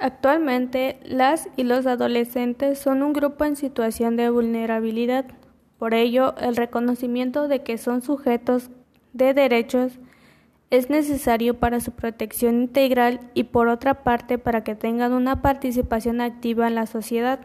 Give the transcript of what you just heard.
Actualmente, las y los adolescentes son un grupo en situación de vulnerabilidad. Por ello, el reconocimiento de que son sujetos de derechos es necesario para su protección integral y por otra parte para que tengan una participación activa en la sociedad.